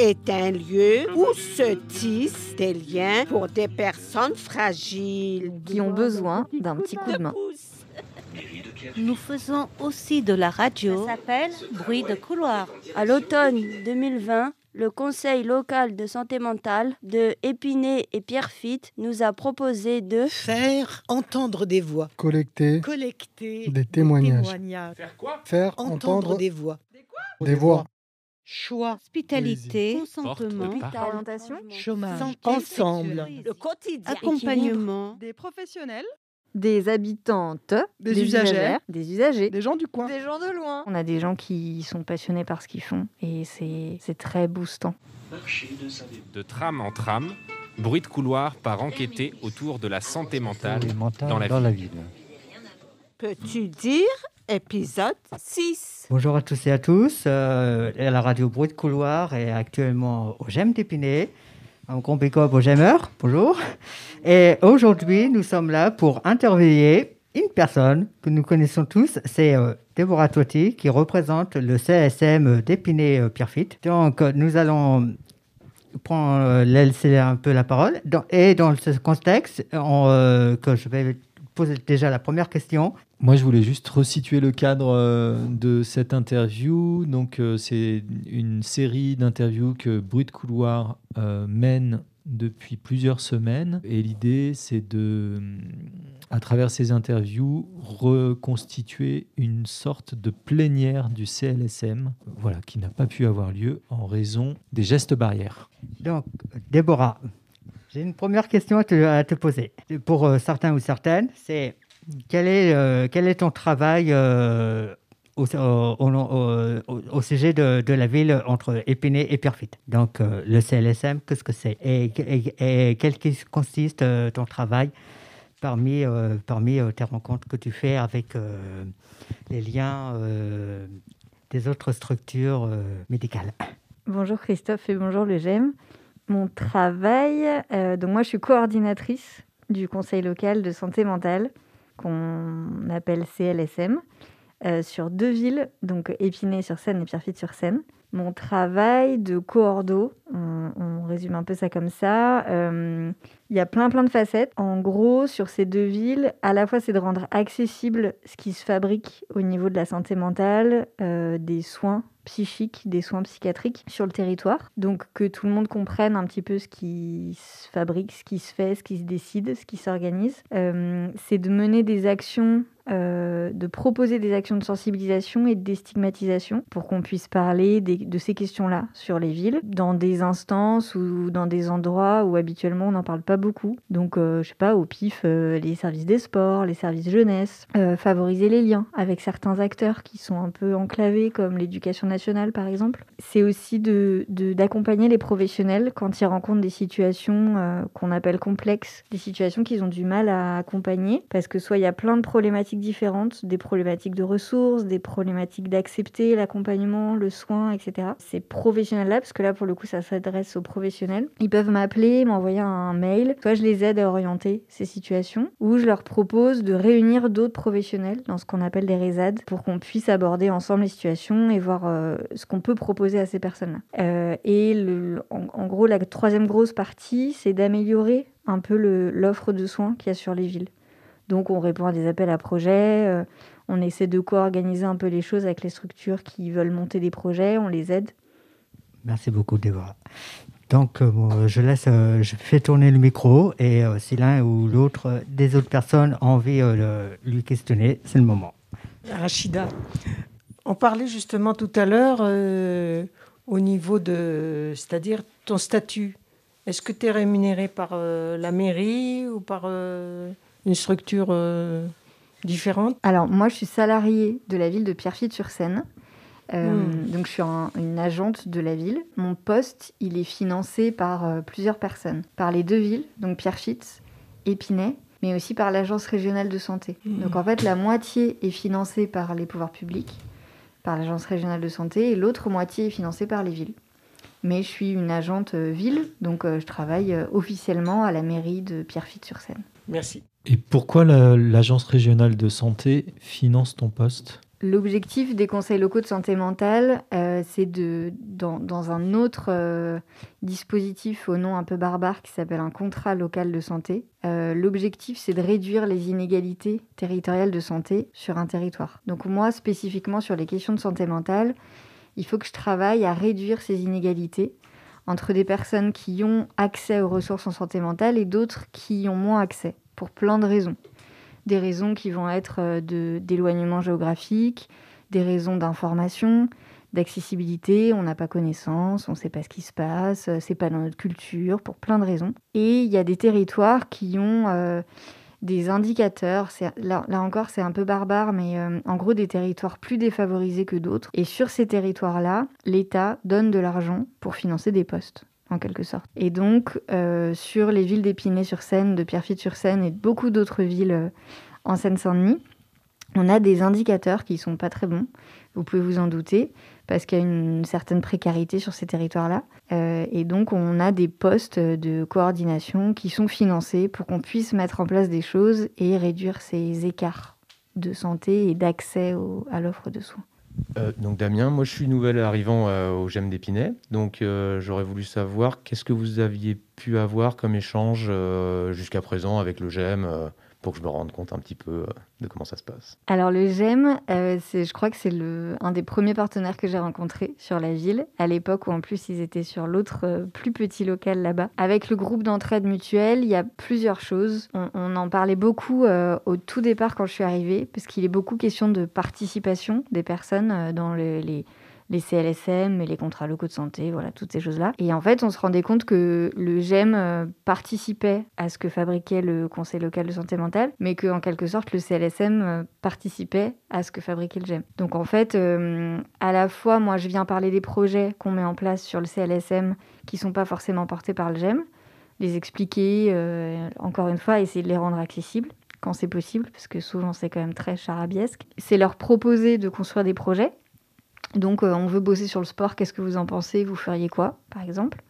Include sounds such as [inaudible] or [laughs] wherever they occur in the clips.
est un lieu où se tissent des liens pour des personnes fragiles qui ont besoin d'un petit coup de main. Nous faisons aussi de la radio. Ça s'appelle Bruit de couloir. À l'automne 2020, le Conseil local de santé mentale de Épinay et Pierrefitte nous a proposé de faire entendre des voix, collecter, collecter des témoignages, Faire quoi? Faire Entendre, entendre des voix. des voix, Choix, Hospitalité, consentement, Orientation chômage, Santé ensemble, Le quotidien. accompagnement, des professionnels, des habitantes, Des usagères. des usagers, des gens du coin. des gens de loin. On a des gens qui sont passionnés par ce qu'ils font et c'est c'est très boostant. De tram en tram, bruit de couloir par enquêter autour de la santé mentale dans la ville. Peux-tu dire épisode 6 Bonjour à tous et à tous. Euh, la radio Bruit de Couloir et actuellement au GEM d'Épinay. Big up aux GEMeurs. Bonjour. Et aujourd'hui, nous sommes là pour interviewer une personne que nous connaissons tous. C'est euh, Déborah Toiti qui représente le CSM d'Épinay-Pierrefitte. Donc, euh, nous allons prendre, euh, un peu la parole. Et dans ce contexte, on, euh, que je vais poser déjà la première question. Moi, je voulais juste resituer le cadre euh, de cette interview. Donc, euh, c'est une série d'interviews que Bruit de Couloir euh, mène depuis plusieurs semaines. Et l'idée, c'est de, à travers ces interviews, reconstituer une sorte de plénière du CLSM, voilà, qui n'a pas pu avoir lieu en raison des gestes barrières. Donc, Déborah, j'ai une première question à te, poser. Pour euh, certains ou certaines, c'est quel est, euh, ton travail euh, au, sujet de, la ville entre Épinay et Pierrefitte Donc, le CLSM, qu'est-ce que c'est? Et, et, et quel consiste ton travail parmi, parmi tes rencontres que tu fais avec les liens des autres structures médicales? Bonjour Christophe et bonjour le GEM. Mon travail, euh, donc moi je suis coordinatrice du conseil local de santé mentale qu'on appelle CLSM euh, sur deux villes, donc Épinay-sur-Seine et Pierrefitte-sur-Seine. Mon travail de coordo, on, on résume un peu ça comme ça, euh, il y a plein plein de facettes. En gros, sur ces deux villes, à la fois c'est de rendre accessible ce qui se fabrique au niveau de la santé mentale, euh, des soins psychiques, des soins psychiatriques sur le territoire. Donc que tout le monde comprenne un petit peu ce qui se fabrique, ce qui se fait, ce qui se décide, ce qui s'organise. C'est de mener des actions, euh, de proposer des actions de sensibilisation et de déstigmatisation pour qu'on puisse parler de ces questions-là sur les villes, dans des instances ou dans des endroits où habituellement on n'en parle pas beaucoup. Donc euh, je sais pas, au pif, euh, les services des sports, les services jeunesse, euh, favoriser les liens avec certains acteurs qui sont un peu enclavés comme l'éducation nationale par exemple. C'est aussi d'accompagner les professionnels quand ils rencontrent des situations qu'on appelle complexes, des situations qu'ils ont du mal à accompagner parce que soit il y a plein de problématiques différentes, des problématiques de ressources, des problématiques d'accepter l'accompagnement, le soin, etc. Ces professionnels-là, parce que là pour le coup ça s'adresse aux professionnels, ils peuvent m'appeler, m'envoyer un mail, soit je les aide à orienter ces situations, ou je leur propose de réunir d'autres professionnels dans ce qu'on appelle des RESAD pour qu'on puisse aborder ensemble les situations et voir euh, ce qu'on peut proposer à ces personnes-là. Euh, et en, en gros, la troisième grosse partie, c'est d'améliorer un peu l'offre de soins qu'il y a sur les villes. Donc on répond à des appels à projets, euh, on essaie de co-organiser un peu les choses avec les structures qui veulent monter des projets, on les aide. Merci beaucoup, Déborah. Donc, euh, bon, je laisse, euh, je fais tourner le micro et euh, si l'un ou l'autre euh, des autres personnes ont envie euh, de lui questionner, c'est le moment. Rachida, on parlait justement tout à l'heure euh, au niveau de, c'est-à-dire ton statut. Est-ce que tu es rémunéré par euh, la mairie ou par euh, une structure euh, différente Alors moi je suis salariée de la ville de Pierrefitte-sur-Seine. Euh, Hmm. Donc je suis un- une agente de la ville. Mon poste, il est financé par euh, plusieurs personnes. Par les deux villes, donc Pierrefitte, Épinay, mais aussi par l'agence régionale de santé. Hmm. Donc en fait, la moitié est financée par les pouvoirs publics, par l'agence régionale de santé, et l'autre moitié est financée par les villes. Mais je suis une agente ville, donc je travaille officiellement à la mairie de Pierrefitte-sur-Seine. Merci. Et pourquoi la- l'agence régionale de santé finance ton poste? L'objectif des conseils locaux de santé mentale, euh, c'est de, dans, un autre euh, dispositif au nom un peu barbare qui s'appelle un contrat local de santé, euh, l'objectif c'est de réduire les inégalités territoriales de santé sur un territoire. Donc moi spécifiquement sur les questions de santé mentale, il faut que je travaille à réduire ces inégalités entre des personnes qui ont accès aux ressources en santé mentale et d'autres qui y ont moins accès, pour plein de raisons des raisons qui vont être euh, d'éloignement géographique, des raisons d'information, d'accessibilité, on n'a pas connaissance, on ne sait pas ce qui se passe, euh, c'est pas dans notre culture, pour plein de raisons. Et il y a des territoires qui ont euh, des indicateurs, là, encore c'est un peu barbare, mais en gros des territoires plus défavorisés que d'autres. Et sur ces territoires-là, l'État donne de l'argent pour financer des postes en quelque sorte. Et donc, euh, sur les villes d'Épinay-sur-Seine, de Pierrefitte-sur-Seine et beaucoup d'autres villes euh, en Seine-Saint-Denis, on a des indicateurs qui sont pas très bons, vous pouvez vous en douter, parce qu'il y a une certaine précarité sur ces territoires-là. Euh, et donc, on a des postes de coordination qui sont financés pour qu'on puisse mettre en place des choses et réduire ces écarts de santé et d'accès à l'offre de soins. Euh, donc Damien, moi je suis nouvel arrivant euh, au GEM d'Épinay, donc j'aurais voulu savoir qu'est-ce que vous aviez pu avoir comme échange jusqu'à présent avec le GEM pour que je me rende compte un petit peu euh, de comment ça se passe. Alors le GEM, euh, je crois que c'est un des premiers partenaires que j'ai rencontré sur la ville, à l'époque où en plus ils étaient sur l'autre euh, plus petit local là-bas. Avec le groupe d'entraide mutuelle, il y a plusieurs choses. On, en parlait beaucoup au tout départ quand je suis arrivée, parce qu'il est beaucoup question de participation des personnes dans les les CLSM les contrats locaux de santé, voilà, toutes ces choses-là. Et en fait, on se rendait compte que le GEM euh, participait à ce que fabriquait le Conseil local de santé mentale, mais qu'en quelque sorte, le CLSM euh, participait à ce que fabriquait le GEM. Donc en fait, euh, à la fois, moi, je viens parler des projets qu'on met en place sur le CLSM qui sont pas forcément portés par le GEM, les expliquer, encore une fois, essayer de les rendre accessibles quand c'est possible, parce que souvent c'est quand même très charabiesque. C'est leur proposer de construire des projets donc, euh, on veut bosser sur le sport. Qu'est-ce que vous en pensez? Vous feriez quoi, par exemple?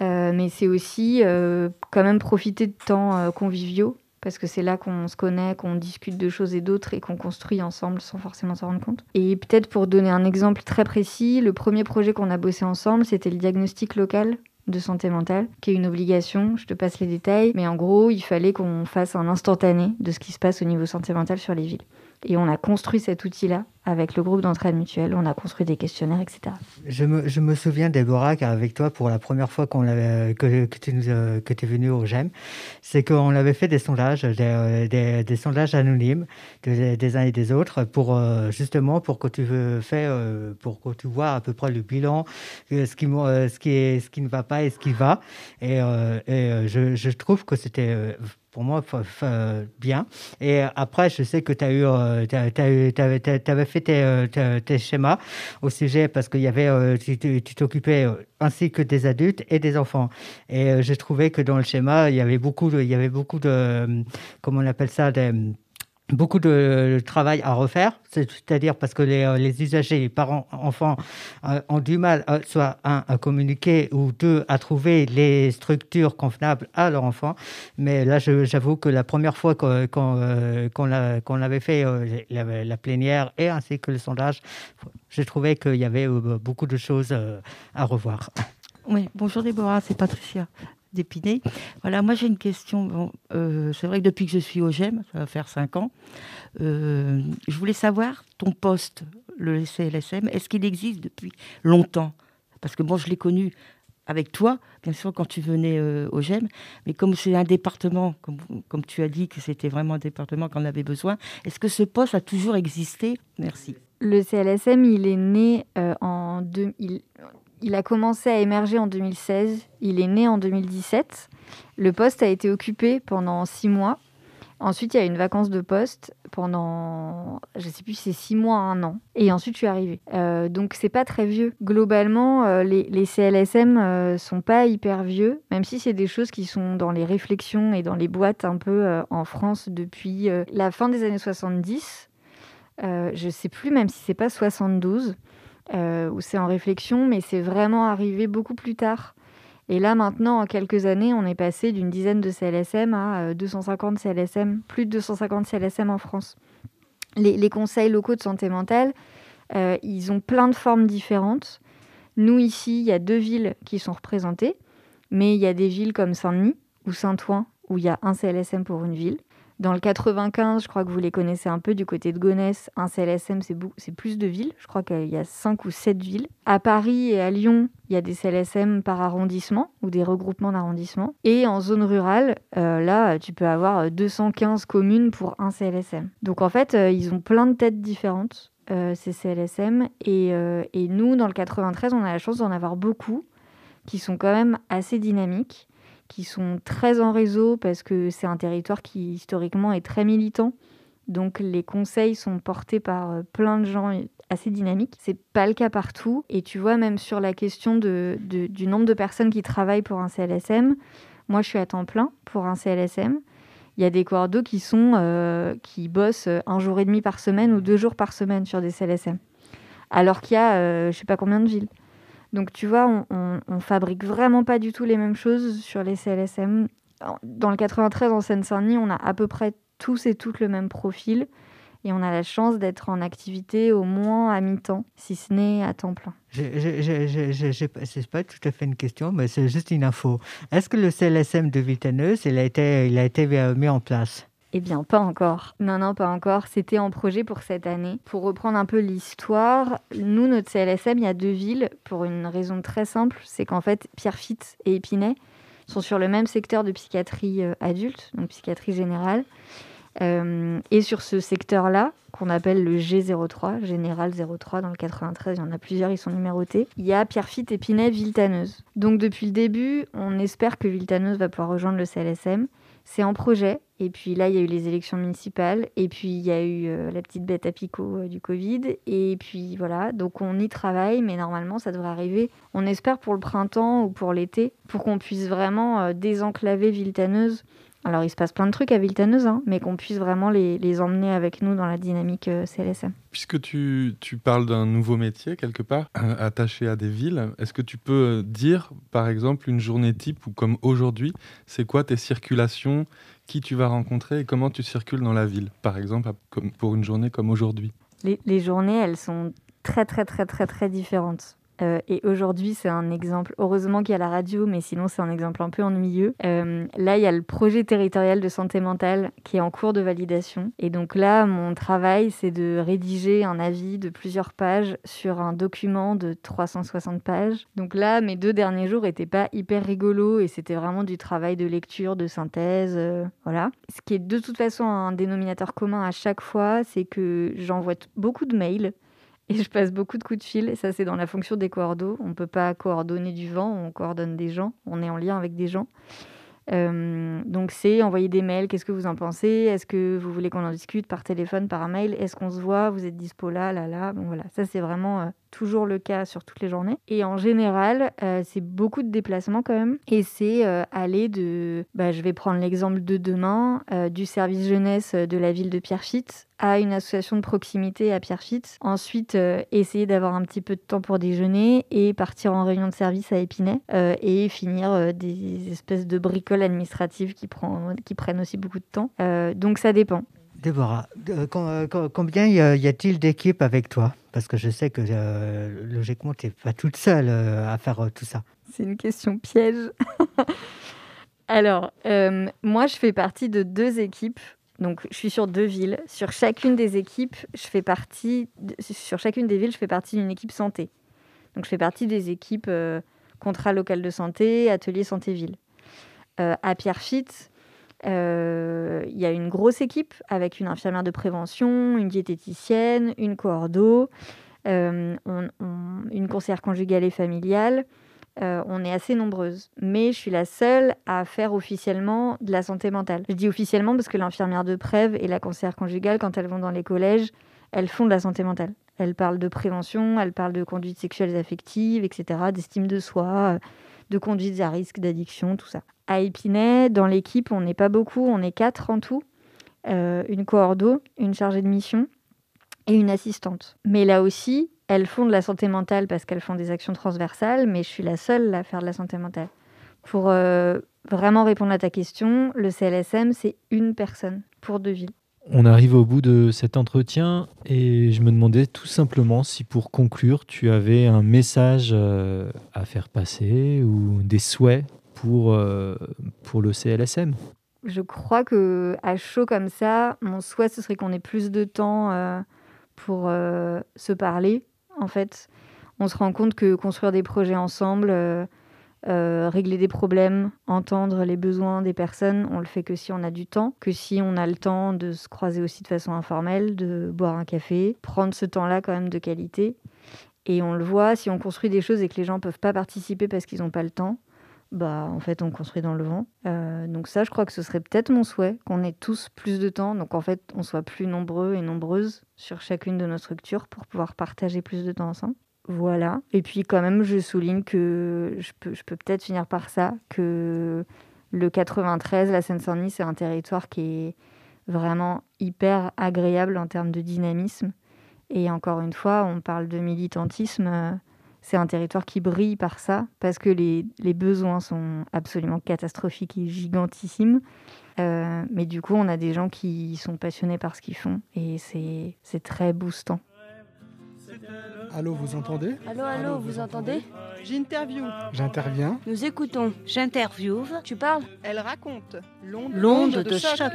Euh, Mais c'est aussi euh, quand même profiter de temps conviviaux, parce que c'est là qu'on se connaît, qu'on discute de choses et d'autres et qu'on construit ensemble sans forcément s'en rendre compte. Et peut-être pour donner un exemple très précis, le premier projet qu'on a bossé ensemble, c'était le diagnostic local de santé mentale, qui est une obligation, je te passe les détails, mais en gros, il fallait qu'on fasse un instantané de ce qui se passe au niveau santé mentale sur les villes. Et on a construit cet outil-là avec le groupe d'entraide mutuelle. On a construit des questionnaires, etc. Je me, souviens, Déborah, qu'avec toi, pour la première fois qu'on que, que tu euh, es venu au GEM, c'est qu'on avait fait des sondages, des, euh, sondages anonymes des uns et des autres, pour, euh, justement pour que tu fais, pour que tu vois à peu près le bilan, ce qui, ce qui, est, ce qui ne va pas et ce qui va. Et, et je, je trouve que c'était pour moi, bien. Et après, je sais que tu as eu, euh, avais fait euh, tes, schémas au sujet parce qu'il y avait, euh, tu t'occupais ainsi que des adultes et des enfants. Et j'ai trouvé que dans le schéma, il y avait beaucoup de, il y avait beaucoup de, comment on appelle ça, des beaucoup de travail à refaire, c'est-à-dire parce que les, euh, les, usagers, les parents, enfants euh, ont du mal, euh, soit un, à communiquer ou deux, à trouver les structures convenables à leur enfant. Mais là, j'avoue que la première fois qu'on qu'on avait fait la, la, plénière et ainsi que le sondage, j'ai trouvé qu'il y avait beaucoup de choses à revoir. Oui, bonjour Déborah, c'est Patricia d'Épinay. Voilà, moi j'ai une question. Euh, c'est vrai que depuis que je suis au GEM, ça va faire cinq ans, euh, je voulais savoir ton poste, le CLSM, est-ce qu'il existe depuis longtemps? Parce que bon, je l'ai connu avec toi, bien sûr, quand tu venais euh, au GEM, mais comme c'est un département, comme, tu as dit que c'était vraiment un département qu'on avait besoin, est-ce que ce poste a toujours existé? Merci. Le CLSM, il est né en 2000 il a commencé à émerger en 2016. Il est né en 2017. Le poste a été occupé pendant six mois. Ensuite, il y a une vacance de poste pendant, je ne sais plus c'est six mois, un an. Et ensuite, je suis arrivée. Euh, donc, c'est pas très vieux. Globalement, euh, les, CLSM euh, sont pas hyper vieux, même si c'est des choses qui sont dans les réflexions et dans les boîtes un peu euh, en France depuis la fin des années 70. je ne sais plus, même si c'est pas 72 euh, où c'est en réflexion, mais c'est vraiment arrivé beaucoup plus tard. Et là, maintenant, en quelques années, on est passé d'une dizaine de CLSM à 250 euh, CLSM, plus de 250 CLSM en France. les, conseils locaux de santé mentale, euh, ils ont plein de formes différentes. Nous, ici, il y a deux villes qui sont représentées, mais il y a des villes comme Saint-Denis ou Saint-Ouen où il y a un CLSM pour une ville. Dans le 95, je crois que vous les connaissez un peu du côté de Gonesse. Un CLSM, c'est plus de villes. Je crois qu'il y a 5 ou 7 villes. À Paris et à Lyon, il y a des CLSM par arrondissement ou des regroupements d'arrondissement. Et en zone rurale, euh, là, tu peux avoir 215 communes pour un CLSM. Donc en fait, euh, ils ont plein de têtes différentes, euh, ces CLSM. Et nous, dans le 93, on a la chance d'en avoir beaucoup qui sont quand même assez dynamiques qui sont très en réseau parce que c'est un territoire qui historiquement est très militant. Donc les conseils sont portés par euh, plein de gens assez dynamiques. C'est pas le cas partout. Et tu vois, même sur la question de, du nombre de personnes qui travaillent pour un CLSM, moi je suis à temps plein pour un CLSM. Il y a des cordeaux qui sont euh, qui bossent un jour et demi par semaine ou deux jours par semaine sur des CLSM. Alors qu'il y a euh, je sais pas combien de villes. Donc tu vois, on, fabrique vraiment pas du tout les mêmes choses sur les CLSM. Dans le 93 en Seine-Saint-Denis, on a à peu près tous et toutes le même profil et on a la chance d'être en activité au moins à mi-temps, si ce n'est à temps plein. Ce n'est pas tout à fait une question, mais c'est juste une info. Est-ce que le CLSM de Vitaneuse, il a été, il a été mis en place? Eh bien, pas encore. Non, non, pas encore. C'était en projet pour cette année. Pour reprendre un peu l'histoire, nous, notre CLSM, il y a deux villes pour une raison très simple. C'est qu'en fait, Pierrefitte et Épinay sont sur le même secteur de psychiatrie euh, adulte, donc psychiatrie générale. Euh, et sur ce secteur-là, qu'on appelle le G03, Général 03 dans le 93, il y en a plusieurs, ils sont numérotés, il y a Pierrefitte, Épinay, Viltaneuse. Donc depuis le début, on espère que Viltaneuse va pouvoir rejoindre le CLSM. C'est en projet. Et puis là, il y a eu les élections municipales. Et puis, il y a eu euh, la petite bête à picot euh, du Covid. Et puis voilà, donc on y travaille, mais normalement, ça devrait arriver, on espère, pour le printemps ou pour l'été, pour qu'on puisse vraiment désenclaver Viltaneuse alors, il se passe plein de trucs à Viltaneuse, hein, mais qu'on puisse vraiment les, emmener avec nous dans la dynamique euh, CLSM. Puisque tu, parles d'un nouveau métier, quelque part, attaché à des villes, est-ce que tu peux euh, dire, par exemple, une journée type ou comme aujourd'hui, c'est quoi tes circulations, qui tu vas rencontrer et comment tu circules dans la ville, par exemple, pour une journée comme aujourd'hui? Les, les journées, elles sont très, très, très, très, très différentes. Euh, et aujourd'hui, c'est un exemple, heureusement qu'il y a la radio, mais sinon c'est un exemple un peu ennuyeux. Euh, là, il y a le projet territorial de santé mentale qui est en cours de validation. Et donc là, mon travail, c'est de rédiger un avis de plusieurs pages sur un document de 360 pages. Donc là, mes deux derniers jours n'étaient pas hyper rigolos et c'était vraiment du travail de lecture, de synthèse, euh, voilà. Ce qui est de toute façon un dénominateur commun à chaque fois, c'est que j'envoie beaucoup de mails et je passe beaucoup de coups de fil. Ça, c'est dans la fonction des coordos. On ne peut pas coordonner du vent, on coordonne des gens. On est en lien avec des gens. Euh, donc c'est envoyer des mails, qu'est-ce que vous en pensez? Est-ce que vous voulez qu'on en discute par téléphone, par mail? Est-ce qu'on se voit? Vous êtes dispo là, là, là? Bon voilà, ça c'est vraiment euh, toujours le cas sur toutes les journées. Et en général, euh, c'est beaucoup de déplacements quand même. Et c'est aller de, bah, je vais prendre l'exemple de demain, du service jeunesse de la ville de Pierrefitte à une association de proximité à Pierrefitte. Ensuite, essayer d'avoir un petit peu de temps pour déjeuner et partir en réunion de service à Épinay et finir des espèces de bricoles administrative qui, prend, qui prennent aussi beaucoup de temps. Euh, donc ça dépend. Déborah, euh, euh, combien y a-t-il d'équipes avec toi? Parce que je sais que logiquement, tu n'es pas toute seule à faire tout ça. C'est une question piège. [laughs] Alors, moi, je fais partie de deux équipes. Donc, je suis sur deux villes. Sur chacune des équipes, je fais partie. sur chacune des villes, je fais partie d'une équipe santé. Donc, je fais partie des équipes contrat local de santé, atelier santé-ville. Euh, à Pierrefitte, euh, il y a une grosse équipe avec une infirmière de prévention, une diététicienne, une coordo, euh, une conseillère conjugale et familiale. on est assez nombreuses. Mais je suis la seule à faire officiellement de la santé mentale. Je dis officiellement parce que l'infirmière de Prève et la conseillère conjugale, quand elles vont dans les collèges, elles font de la santé mentale. Elles parlent de prévention, elles parlent de conduite sexuelle et affective, etc., d'estime de soi, de conduite à risque d'addiction, tout ça. À Épinay, dans l'équipe, on n'est pas beaucoup, on est quatre en tout. Euh, une coordo, une chargée de mission et une assistante. Mais là aussi, elles font de la santé mentale parce qu'elles font des actions transversales, mais je suis la seule à faire de la santé mentale. Pour euh, vraiment répondre à ta question, le CLSM, c'est une personne pour deux villes. On arrive au bout de cet entretien et je me demandais tout simplement si pour conclure, tu avais un message euh, à faire passer ou des souhaits pour, euh, pour le CLSM. Je crois que à chaud comme ça, mon souhait ce serait qu'on ait plus de temps euh, pour se parler. En fait, on se rend compte que construire des projets ensemble, euh, régler des problèmes, entendre les besoins des personnes, on le fait que si on a du temps, que si on a le temps de se croiser aussi de façon informelle, de boire un café, prendre ce temps-là quand même de qualité. Et on le voit, si on construit des choses et que les gens peuvent pas participer parce qu'ils n'ont pas le temps, bah en fait on construit dans le vent. Euh, donc ça, je crois que ce serait peut-être mon souhait, qu'on ait tous plus de temps, donc en fait on soit plus nombreux et nombreuses sur chacune de nos structures pour pouvoir partager plus de temps ensemble. Voilà. Et puis quand même, je souligne que je peux, peut-être finir par ça, que le 93, la Seine-Saint-Denis, c'est un territoire qui est vraiment hyper agréable en termes de dynamisme. Et encore une fois, on parle de militantisme. C'est un territoire qui brille par ça, parce que les, les besoins sont absolument catastrophiques et gigantissimes. Euh, mais du coup, on a des gens qui sont passionnés par ce qu'ils font, et c'est très boostant. Allô, vous entendez Allô, allô, vous entendez J'interview. J'interviens. Nous écoutons. J'interviewe. Tu parles Elle raconte. L'onde de, choc.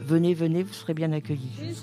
Venez, venez, vous serez bien accueillis.